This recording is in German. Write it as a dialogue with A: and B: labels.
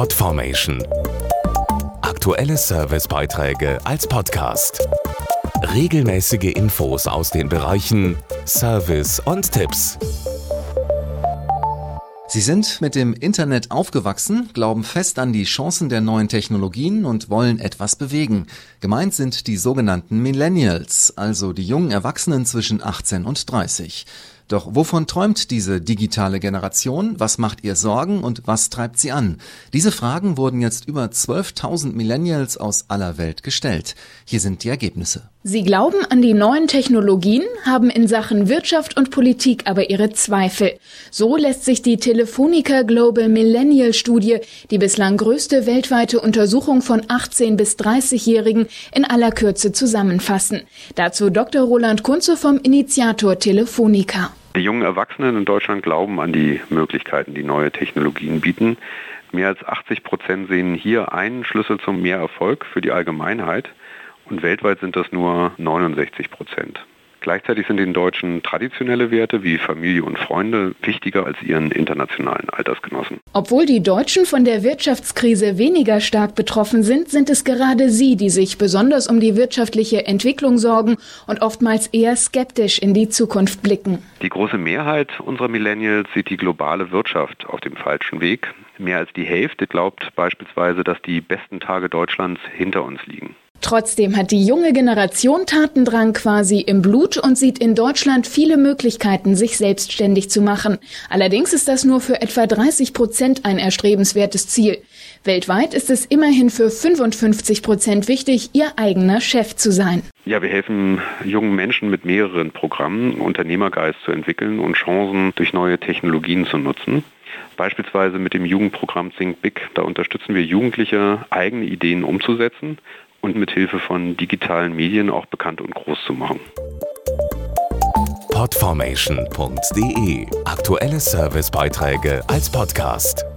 A: Podformation. Aktuelle Servicebeiträge als Podcast. Regelmäßige Infos aus den Bereichen Service und Tipps.
B: Sie sind mit dem Internet aufgewachsen, glauben fest an die Chancen der neuen Technologien und wollen etwas bewegen. Gemeint sind die sogenannten Millennials, also die jungen Erwachsenen zwischen 18 und 30. Doch wovon träumt diese digitale Generation? Was macht ihr Sorgen und was treibt sie an? Diese Fragen wurden jetzt über 12.000 Millennials aus aller Welt gestellt. Hier sind die Ergebnisse.
C: Sie glauben an die neuen Technologien, haben in Sachen Wirtschaft und Politik aber ihre Zweifel. So lässt sich die Telefonica Global Millennial Studie, die bislang größte weltweite Untersuchung von 18 bis 30-Jährigen, in aller Kürze zusammenfassen. Dazu Dr. Roland Kunze vom Initiator Telefonica.
D: Die jungen Erwachsenen in Deutschland glauben an die Möglichkeiten, die neue Technologien bieten. Mehr als 80 Prozent sehen hier einen Schlüssel zum Mehrerfolg für die Allgemeinheit und weltweit sind das nur 69 Prozent. Gleichzeitig sind den Deutschen traditionelle Werte wie Familie und Freunde wichtiger als ihren internationalen Altersgenossen.
C: Obwohl die Deutschen von der Wirtschaftskrise weniger stark betroffen sind, sind es gerade sie, die sich besonders um die wirtschaftliche Entwicklung sorgen und oftmals eher skeptisch in die Zukunft blicken.
D: Die große Mehrheit unserer Millennials sieht die globale Wirtschaft auf dem falschen Weg. Mehr als die Hälfte glaubt beispielsweise, dass die besten Tage Deutschlands hinter uns liegen.
C: Trotzdem hat die junge Generation Tatendrang quasi im Blut und sieht in Deutschland viele Möglichkeiten, sich selbstständig zu machen. Allerdings ist das nur für etwa 30 Prozent ein erstrebenswertes Ziel. Weltweit ist es immerhin für 55 Prozent wichtig, ihr eigener Chef zu sein.
D: Ja, wir helfen jungen Menschen mit mehreren Programmen, Unternehmergeist zu entwickeln und Chancen durch neue Technologien zu nutzen. Beispielsweise mit dem Jugendprogramm Think Big. Da unterstützen wir Jugendliche, eigene Ideen umzusetzen und mit Hilfe von digitalen Medien auch bekannt und groß zu machen.
A: Podformation.de Aktuelle Servicebeiträge als Podcast.